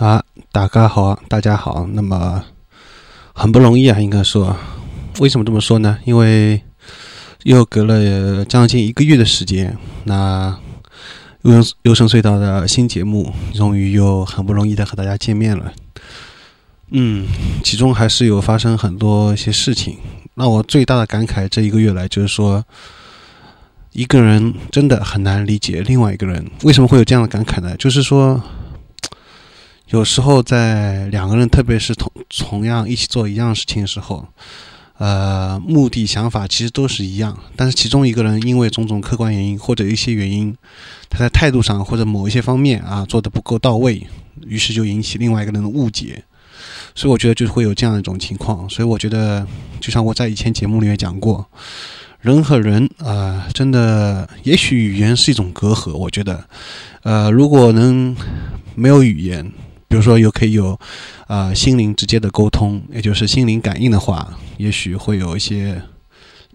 啊，大家好，大家好。那么很不容易啊，应该说，为什么这么说呢？因为又隔了将近一个月的时间，那优优生隧道的新节目终于又很不容易的和大家见面了。嗯，其中还是有发生很多一些事情。那我最大的感慨这一个月来就是说，一个人真的很难理解另外一个人。为什么会有这样的感慨呢？就是说。有时候在两个人，特别是同同样一起做一样事情的时候，呃，目的、想法其实都是一样，但是其中一个人因为种种客观原因或者一些原因，他在态度上或者某一些方面啊做的不够到位，于是就引起另外一个人的误解，所以我觉得就会有这样一种情况。所以我觉得，就像我在以前节目里面讲过，人和人啊，真的也许语言是一种隔阂。我觉得，呃，如果能没有语言。比如说，有可以有，啊，心灵直接的沟通，也就是心灵感应的话，也许会有一些，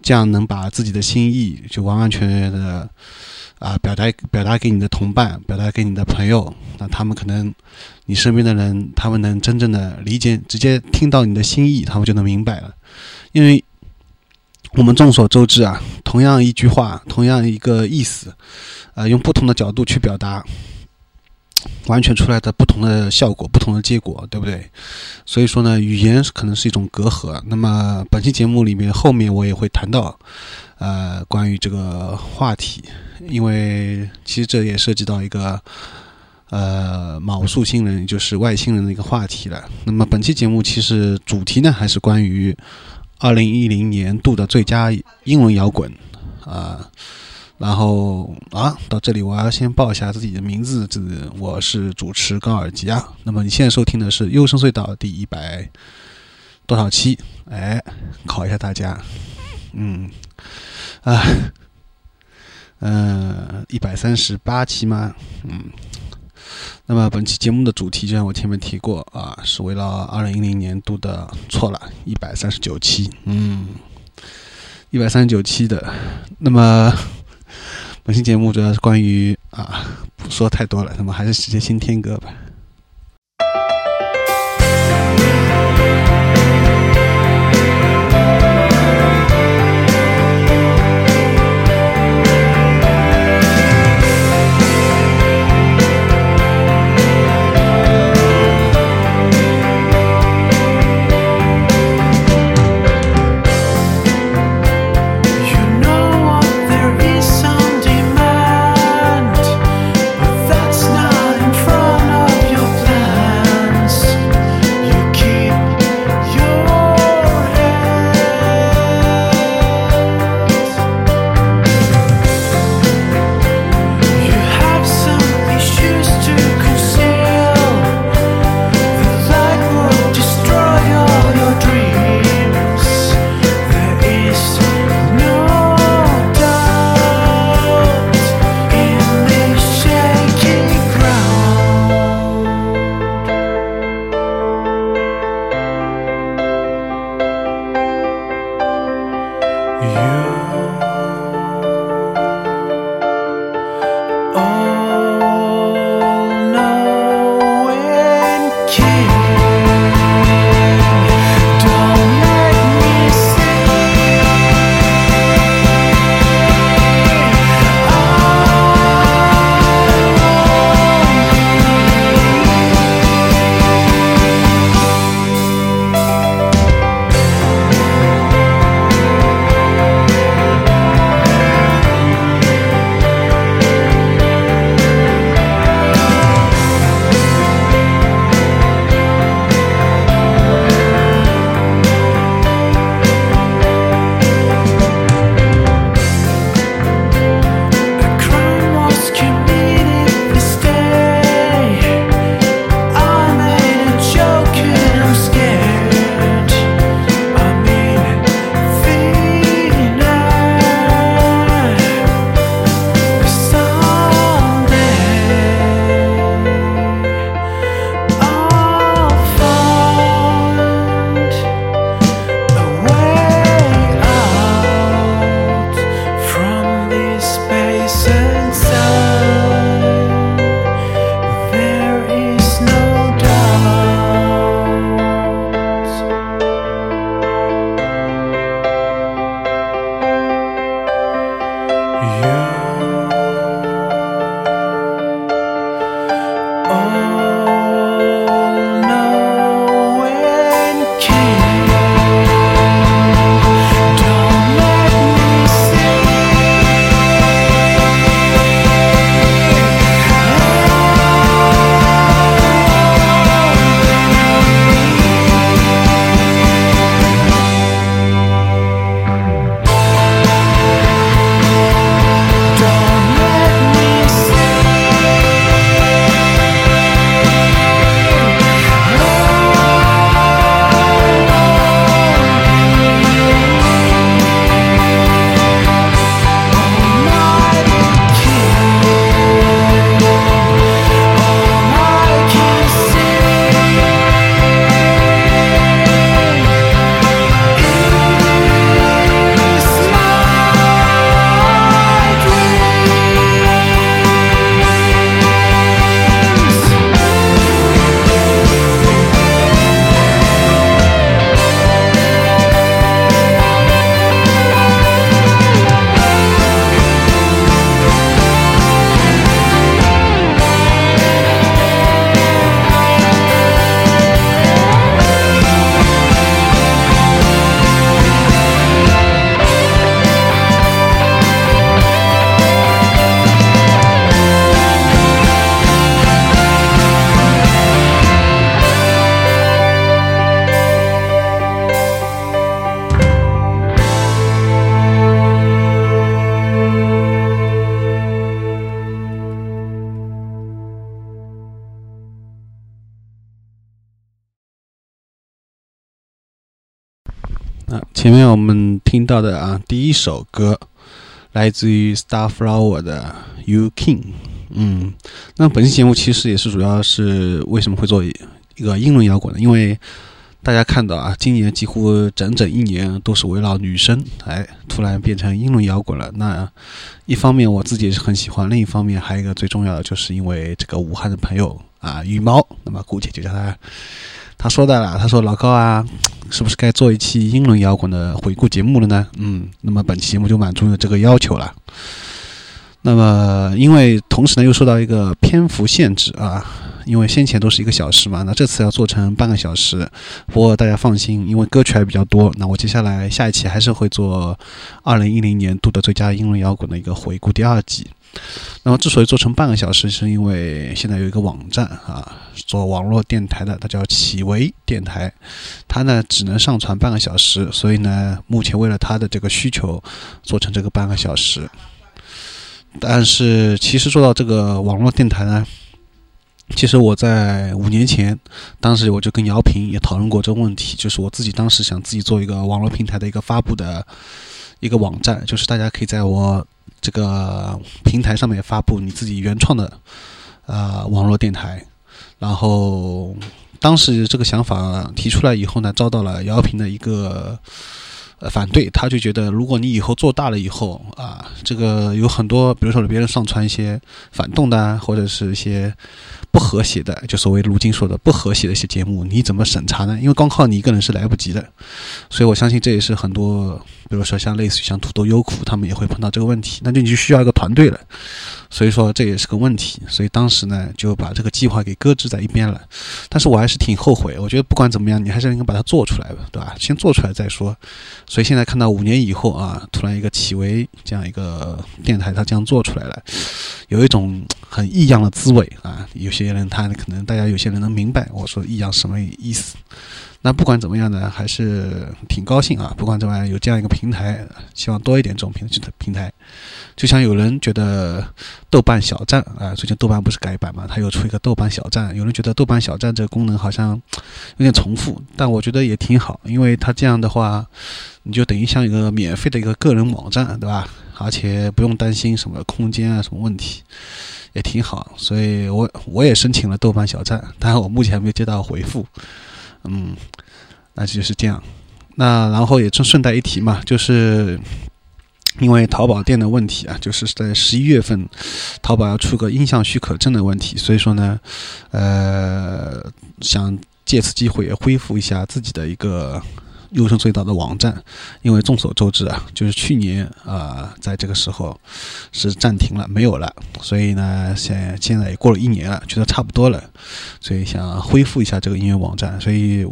这样能把自己的心意就完完全全的，啊，表达表达给你的同伴，表达给你的朋友，那他们可能，你身边的人，他们能真正的理解，直接听到你的心意，他们就能明白了。因为，我们众所周知啊，同样一句话，同样一个意思，啊，用不同的角度去表达。完全出来的不同的效果，不同的结果，对不对？所以说呢，语言可能是一种隔阂。那么本期节目里面后面我也会谈到，呃，关于这个话题，因为其实这也涉及到一个呃卯宿星人，就是外星人的一个话题了。那么本期节目其实主题呢，还是关于二零一零年度的最佳英文摇滚啊。然后啊，到这里我要先报一下自己的名字，这我是主持高尔基啊。那么你现在收听的是《优声隧道》第一百多少期？哎，考一下大家，嗯，啊，嗯，一百三十八期吗？嗯。那么本期节目的主题，就像我前面提过啊，是围绕二零一零年度的错了，一百三十九期，嗯，一百三十九期的，那么。本期节目主要是关于啊，不说太多了，咱们还是直接先听歌吧。前面我们听到的啊，第一首歌来自于 Starflower 的 You King。嗯，那本期节目其实也是主要是为什么会做一个英伦摇滚呢？因为大家看到啊，今年几乎整整一年都是围绕女生，哎，突然变成英伦摇滚了。那一方面我自己也是很喜欢，另一方面还有一个最重要的，就是因为这个武汉的朋友啊，羽毛，那么姑且就叫他。他说的了，他说老高啊，是不是该做一期英伦摇滚的回顾节目了呢？嗯，那么本期节目就满足了这个要求了。那么因为同时呢又受到一个篇幅限制啊，因为先前都是一个小时嘛，那这次要做成半个小时。不过大家放心，因为歌曲还比较多，那我接下来下一期还是会做二零一零年度的最佳英伦摇滚的一个回顾第二季。那么，之所以做成半个小时，是因为现在有一个网站啊，做网络电台的，它叫企维电台，它呢只能上传半个小时，所以呢，目前为了它的这个需求，做成这个半个小时。但是，其实做到这个网络电台呢，其实我在五年前，当时我就跟姚平也讨论过这个问题，就是我自己当时想自己做一个网络平台的一个发布的一个网站，就是大家可以在我。这个平台上面发布你自己原创的呃网络电台，然后当时这个想法提出来以后呢，遭到了姚平的一个呃反对，他就觉得如果你以后做大了以后啊，这个有很多，比如说别人上传一些反动的或者是一些。不和谐的，就所谓如今说的不和谐的一些节目，你怎么审查呢？因为光靠你一个人是来不及的，所以我相信这也是很多，比如说像类似于像土豆优酷，他们也会碰到这个问题，那就你就需要一个团队了。所以说这也是个问题，所以当时呢就把这个计划给搁置在一边了。但是我还是挺后悔，我觉得不管怎么样，你还是应该把它做出来吧，对吧？先做出来再说。所以现在看到五年以后啊，突然一个企微这样一个电台它这样做出来了，有一种很异样的滋味啊。有些人他可能大家有些人能明白我说异样什么意思。那不管怎么样呢，还是挺高兴啊。不管怎么样，有这样一个平台，希望多一点这种平平台。就像有人觉得豆瓣小站啊，最近豆瓣不是改版嘛，它又出一个豆瓣小站。有人觉得豆瓣小站这个功能好像有点重复，但我觉得也挺好，因为它这样的话，你就等于像一个免费的一个个人网站，对吧？而且不用担心什么空间啊什么问题，也挺好。所以我我也申请了豆瓣小站，但是我目前还没有接到回复。嗯，那就是这样。那然后也顺顺带一提嘛，就是因为淘宝店的问题啊，就是在十一月份，淘宝要出个音像许可证的问题，所以说呢，呃，想借此机会也恢复一下自己的一个。优胜隧道的网站，因为众所周知啊，就是去年啊，在这个时候是暂停了，没有了。所以呢，现现在也过了一年了，觉得差不多了，所以想恢复一下这个音乐网站。所以，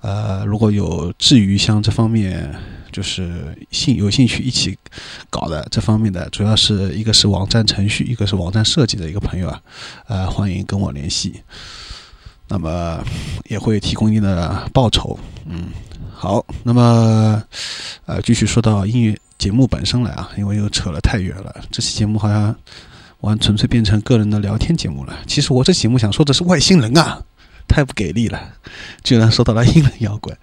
呃，如果有至于像这方面，就是兴有兴趣一起搞的这方面的，主要是一个是网站程序，一个是网站设计的一个朋友啊，呃，欢迎跟我联系。那么也会提供一定的报酬，嗯。好，那么，呃，继续说到音乐节目本身来啊，因为又扯了太远了。这期节目好像完纯粹变成个人的聊天节目了。其实我这节目想说的是外星人啊，太不给力了，居然说到了英伦摇滚。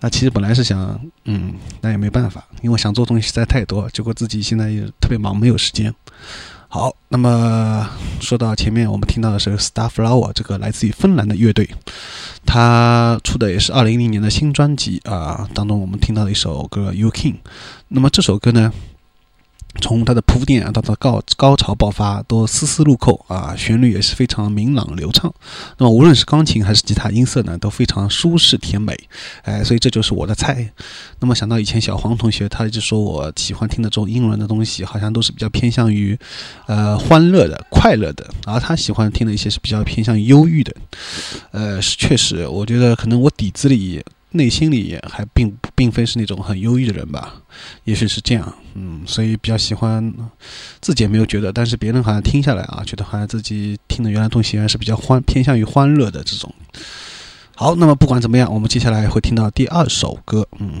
那其实本来是想，嗯，那也没办法，因为想做东西实在太多，结果自己现在也特别忙，没有时间。好，那么说到前面，我们听到的是 Starflower 这个来自于芬兰的乐队，他出的也是二零一零年的新专辑啊，当中我们听到的一首歌《You King》，那么这首歌呢？从它的铺垫啊，到它高高潮爆发，都丝丝入扣啊，旋律也是非常明朗流畅。那么无论是钢琴还是吉他音色呢，都非常舒适甜美。哎，所以这就是我的菜。那么想到以前小黄同学，他一直说我喜欢听的这种英伦的东西，好像都是比较偏向于呃欢乐的、快乐的，而他喜欢听的一些是比较偏向于忧郁的。呃，是确实，我觉得可能我底子里。内心里还并并非是那种很忧郁的人吧，也许是这样，嗯，所以比较喜欢，自己也没有觉得，但是别人好像听下来啊，觉得好像自己听的原来东西原来是比较欢偏向于欢乐的这种。好，那么不管怎么样，我们接下来会听到第二首歌，嗯。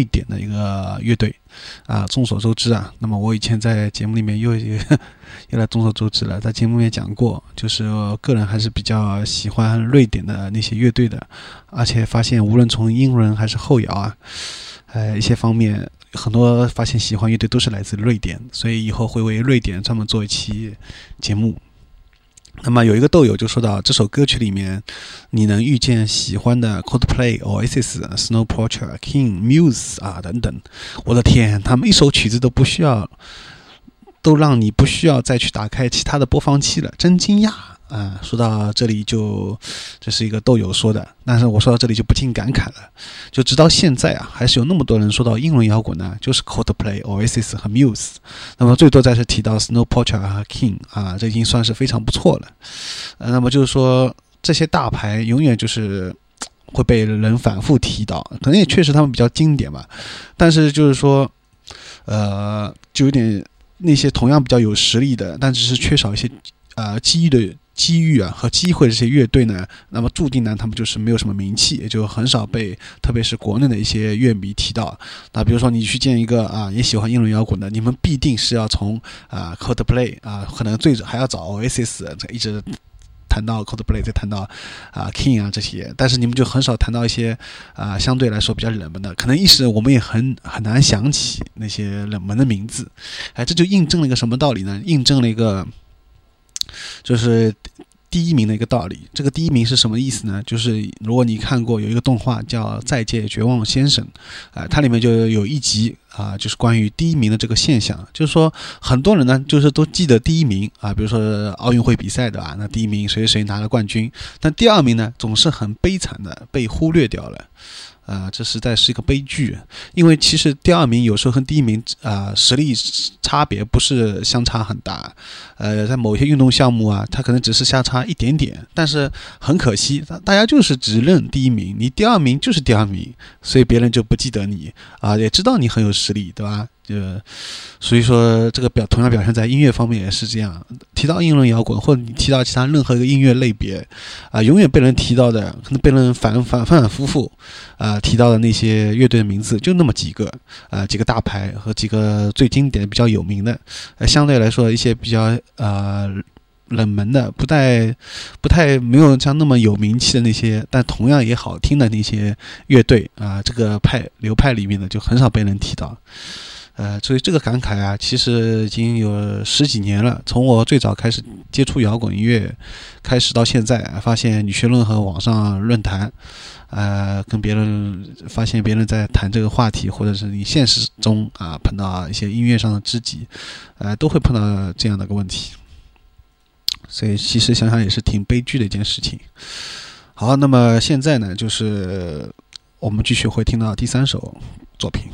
瑞典的一个乐队啊。众所周知啊，那么我以前在节目里面又 又来众所周知了，在节目里面讲过，就是个人还是比较喜欢瑞典的那些乐队的，而且发现无论从英伦还是后摇啊，呃一些方面，很多发现喜欢乐队都是来自瑞典，所以以后会为瑞典专门做一期节目。那么有一个豆友就说到，这首歌曲里面，你能遇见喜欢的 Coldplay、Oasis、Snow Patrol、King、Muse 啊等等，我的天，他们一首曲子都不需要，都让你不需要再去打开其他的播放器了，真惊讶。啊，说到这里就，这是一个豆友说的，但是我说到这里就不禁感慨了，就直到现在啊，还是有那么多人说到英伦摇滚呢，就是 Coldplay、Oasis 和 Muse，那么最多再是提到 Snow Patrol 和 King 啊，这已经算是非常不错了。呃，那么就是说这些大牌永远就是 会被人反复提到，可能也确实他们比较经典吧，但是就是说，呃，就有点那些同样比较有实力的，但只是缺少一些呃机遇的。机遇啊和机会，这些乐队呢，那么注定呢，他们就是没有什么名气，也就很少被，特别是国内的一些乐迷提到。那比如说你去见一个啊，也喜欢英伦摇滚的，你们必定是要从啊 Coldplay 啊，可能最还要找 Oasis，一直谈到 Coldplay，再谈到啊 King 啊这些，但是你们就很少谈到一些啊相对来说比较冷门的，可能一时我们也很很难想起那些冷门的名字。哎，这就印证了一个什么道理呢？印证了一个。就是第一名的一个道理。这个第一名是什么意思呢？就是如果你看过有一个动画叫《再见绝望先生》，啊，它里面就有一集啊，就是关于第一名的这个现象。就是说，很多人呢，就是都记得第一名啊，比如说奥运会比赛的啊，那第一名谁谁拿了冠军，但第二名呢，总是很悲惨的被忽略掉了。啊，这实在是一个悲剧，因为其实第二名有时候和第一名啊实力差别不是相差很大，呃，在某些运动项目啊，它可能只是相差一点点，但是很可惜，大家就是只认第一名，你第二名就是第二名，所以别人就不记得你啊，也知道你很有实力，对吧？就，所以说这个表同样表现在音乐方面也是这样。提到英伦摇滚，或者你提到其他任何一个音乐类别，啊，永远被人提到的，可能被人反反反反复复，啊，提到的那些乐队的名字就那么几个，啊，几个大牌和几个最经典、比较有名的，呃，相对来说一些比较呃冷门的，不太不太没有像那么有名气的那些，但同样也好听的那些乐队啊，这个派流派里面的就很少被人提到。呃，所以这个感慨啊，其实已经有十几年了。从我最早开始接触摇滚音乐开始到现在，发现你学任何网上论坛，呃，跟别人发现别人在谈这个话题，或者是你现实中啊碰到一些音乐上的知己，呃，都会碰到这样的个问题。所以其实想想也是挺悲剧的一件事情。好，那么现在呢，就是我们继续会听到第三首作品。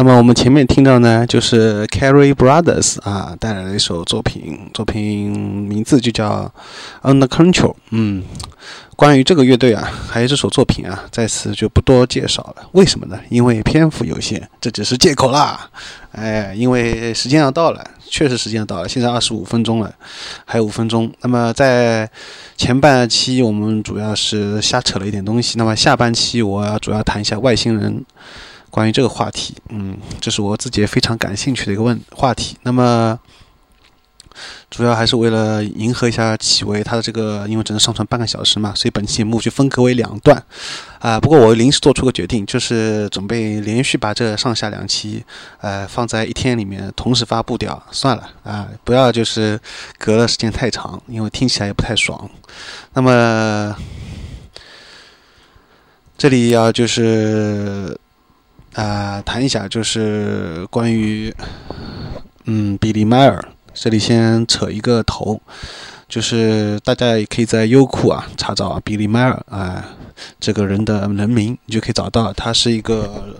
那么我们前面听到呢，就是 Carrie Brothers 啊带来的一首作品，作品名字就叫 Under Control。嗯，关于这个乐队啊，还有这首作品啊，在此就不多介绍了。为什么呢？因为篇幅有限，这只是借口啦。哎，因为时间要到了，确实时间要到了，现在二十五分钟了，还有五分钟。那么在前半期我们主要是瞎扯了一点东西，那么下半期我要主要谈一下外星人。关于这个话题，嗯，这是我自己也非常感兴趣的一个问话题。那么，主要还是为了迎合一下启维他的这个，因为只能上传半个小时嘛，所以本期节目就分割为两段。啊、不过我临时做出个决定，就是准备连续把这上下两期，呃，放在一天里面同时发布掉。算了啊、不要就是隔了时间太长，因为听起来也不太爽。那么。这里要就是啊、谈一下就是关于嗯比利迈尔，这里先扯一个头，就是大家也可以在优酷啊查找比利迈尔啊、这个人的人名，你就可以找到他是一个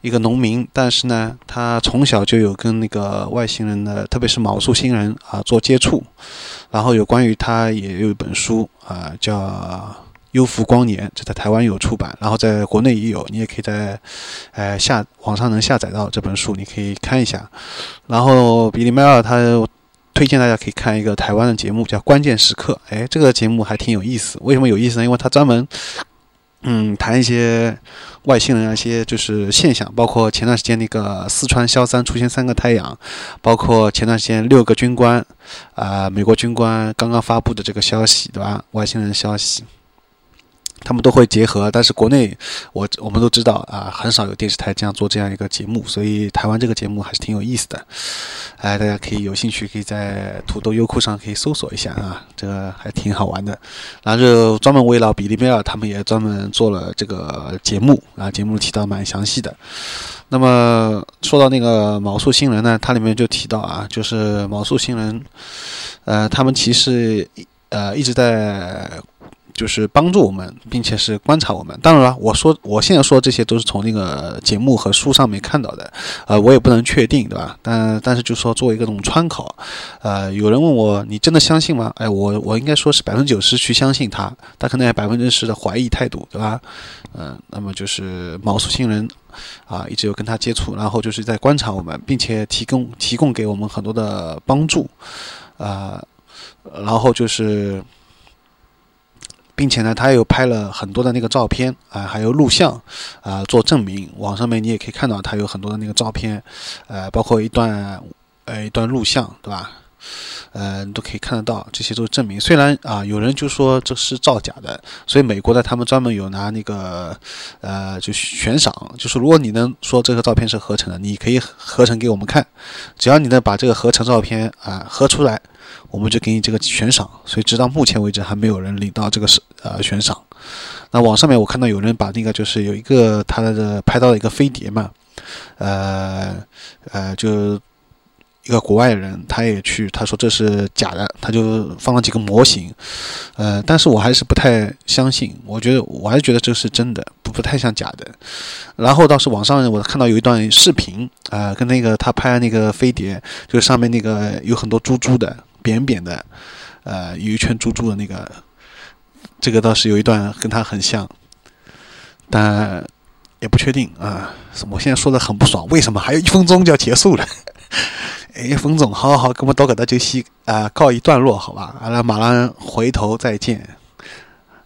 一个农民，但是呢，他从小就有跟那个外星人的，特别是毛素星人啊做接触，然后有关于他也有一本书啊叫。优福光年，这在台湾有出版，然后在国内也有，你也可以在，呃下网上能下载到这本书，你可以看一下。然后比利迈尔他推荐大家可以看一个台湾的节目叫《关键时刻》，哎，这个节目还挺有意思。为什么有意思呢？因为他专门嗯谈一些外星人啊一些就是现象，包括前段时间那个四川萧山出现三个太阳，包括前段时间六个军官啊、美国军官刚刚发布的这个消息，对吧？外星人消息。他们都会结合，但是国内我我们都知道啊，很少有电视台这样做这样一个节目，所以台湾这个节目还是挺有意思的。哎，大家可以有兴趣，可以在土豆、优酷上可以搜索一下啊，这个还挺好玩的。然后就专门围绕比利贝尔，他们也专门做了这个节目啊，节目提到蛮详细的。那么说到那个毛素新人呢，它里面就提到啊，就是毛素新人，呃，他们其实呃一直在。就是帮助我们，并且是观察我们。当然了，我说我现在说这些都是从那个节目和书上面看到的，呃，我也不能确定，对吧？但但是就说作为一个这种参考，呃，有人问我你真的相信吗？哎，我我应该说是百分之九十去相信他，他可能有百分之十的怀疑态度，对吧？嗯、那么就是毛素星人啊，一直有跟他接触，然后就是在观察我们，并且提供提供给我们很多的帮助，啊、然后就是。并且呢，他又拍了很多的那个照片啊、还有录像啊、做证明。网上面你也可以看到他有很多的那个照片，呃，包括一段呃一段录像，对吧？呃，你都可以看得到，这些都是证明。虽然啊、有人就说这是造假的，所以美国的他们专门有拿那个呃，就悬赏，就是如果你能说这个照片是合成的，你可以合成给我们看，只要你能把这个合成照片啊、合出来，我们就给你这个悬赏。所以直到目前为止还没有人领到这个是呃悬赏。那网上面我看到有人把那个就是有一个他的拍到了一个飞碟嘛，呃呃就。一个国外人，他也去，他说这是假的，他就放了几个模型，呃，但是我还是不太相信，我觉得我还是觉得这是真的，不不太像假的。然后倒是网上我看到有一段视频，啊、跟那个他拍那个飞碟，就是上面那个有很多猪猪的，扁扁的，呃，有一圈珠珠的那个，这个倒是有一段跟他很像，但也不确定啊。我现在说的很不爽，为什么还有一分钟就要结束了？哎，冯总，好好好，跟我到搿搭就先啊、告一段落，好吧？阿拉马上回头再见。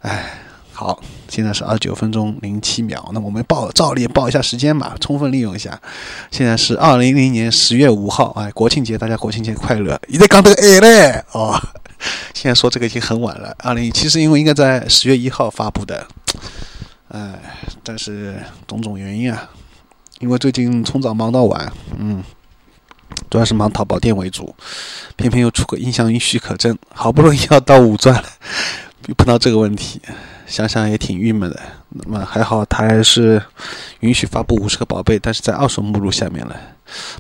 哎，好，现在是二十九分钟零七秒，那我们报照例报一下时间吧，充分利用一下。现在是二零零年十月五号，哎，国庆节，大家国庆节快乐！你在讲这个哎嘞哦，现在说这个已经很晚了。二零其实因为应该在十月一号发布的，哎，但是种种原因啊，因为最近从早忙到晚，嗯。主要是忙淘宝店为主，偏偏又出个音像允许可证，好不容易要到五钻了，又碰到这个问题，想想也挺郁闷的。那么还好，他还是允许发布五十个宝贝，但是在二手目录下面了。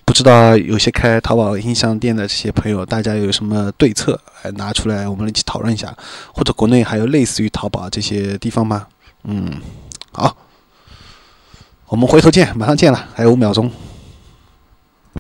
不知道有些开淘宝音像店的这些朋友，大家有什么对策？哎，拿出来我们一起讨论一下。或者国内还有类似于淘宝这些地方吗？嗯，好，我们回头见，马上见了，还有五秒钟。